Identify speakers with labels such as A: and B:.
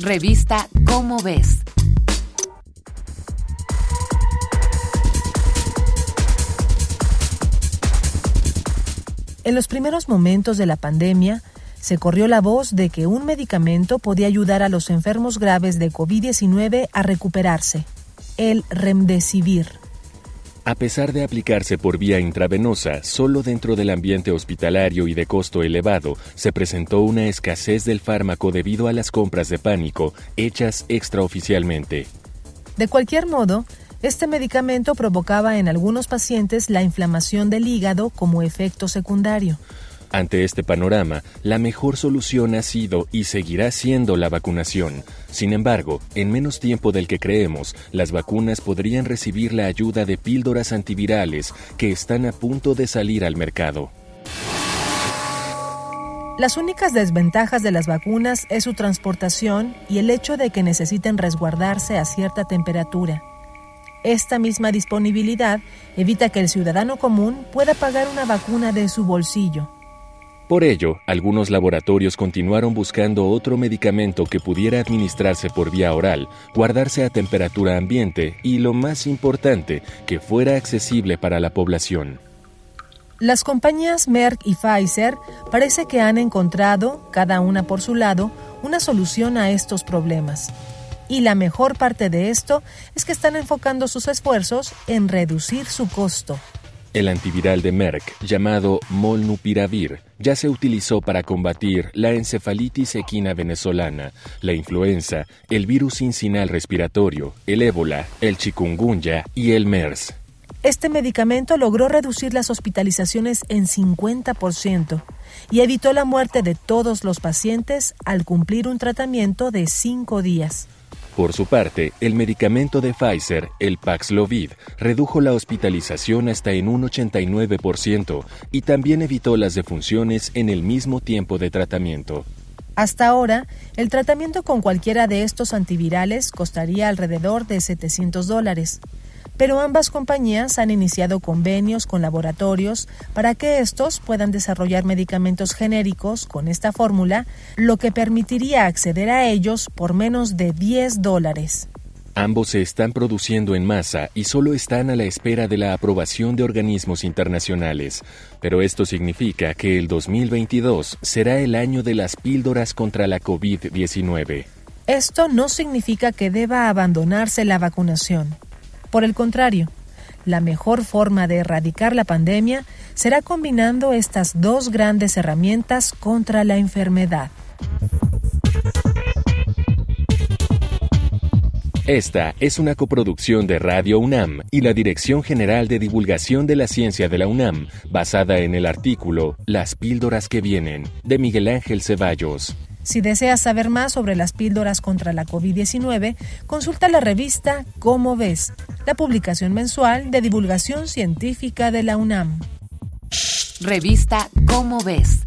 A: Revista Cómo ves.
B: En los primeros momentos de la pandemia, se corrió la voz de que un medicamento podía ayudar a los enfermos graves de COVID-19 a recuperarse, el remdesivir.
C: A pesar de aplicarse por vía intravenosa, solo dentro del ambiente hospitalario y de costo elevado, se presentó una escasez del fármaco debido a las compras de pánico hechas extraoficialmente.
B: De cualquier modo, este medicamento provocaba en algunos pacientes la inflamación del hígado como efecto secundario.
C: Ante este panorama, la mejor solución ha sido y seguirá siendo la vacunación. Sin embargo, en menos tiempo del que creemos, las vacunas podrían recibir la ayuda de píldoras antivirales que están a punto de salir al mercado.
B: Las únicas desventajas de las vacunas es su transportación y el hecho de que necesiten resguardarse a cierta temperatura. Esta misma disponibilidad evita que el ciudadano común pueda pagar una vacuna de su bolsillo.
C: Por ello, algunos laboratorios continuaron buscando otro medicamento que pudiera administrarse por vía oral, guardarse a temperatura ambiente y, lo más importante, que fuera accesible para la población.
B: Las compañías Merck y Pfizer parece que han encontrado, cada una por su lado, una solución a estos problemas. Y la mejor parte de esto es que están enfocando sus esfuerzos en reducir su costo.
C: El antiviral de Merck, llamado Molnupiravir, ya se utilizó para combatir la encefalitis equina venezolana, la influenza, el virus incinal respiratorio, el ébola, el chikungunya y el MERS.
B: Este medicamento logró reducir las hospitalizaciones en 50% y evitó la muerte de todos los pacientes al cumplir un tratamiento de cinco días.
C: Por su parte, el medicamento de Pfizer, el Paxlovid, redujo la hospitalización hasta en un 89% y también evitó las defunciones en el mismo tiempo de tratamiento.
B: Hasta ahora, el tratamiento con cualquiera de estos antivirales costaría alrededor de 700 dólares pero ambas compañías han iniciado convenios con laboratorios para que estos puedan desarrollar medicamentos genéricos con esta fórmula, lo que permitiría acceder a ellos por menos de 10 dólares.
C: Ambos se están produciendo en masa y solo están a la espera de la aprobación de organismos internacionales. Pero esto significa que el 2022 será el año de las píldoras contra la COVID-19.
B: Esto no significa que deba abandonarse la vacunación. Por el contrario, la mejor forma de erradicar la pandemia será combinando estas dos grandes herramientas contra la enfermedad.
C: Esta es una coproducción de Radio UNAM y la Dirección General de Divulgación de la Ciencia de la UNAM, basada en el artículo Las píldoras que vienen, de Miguel Ángel Ceballos.
B: Si deseas saber más sobre las píldoras contra la COVID-19, consulta la revista Cómo ves, la publicación mensual de divulgación científica de la UNAM.
A: Revista Cómo ves.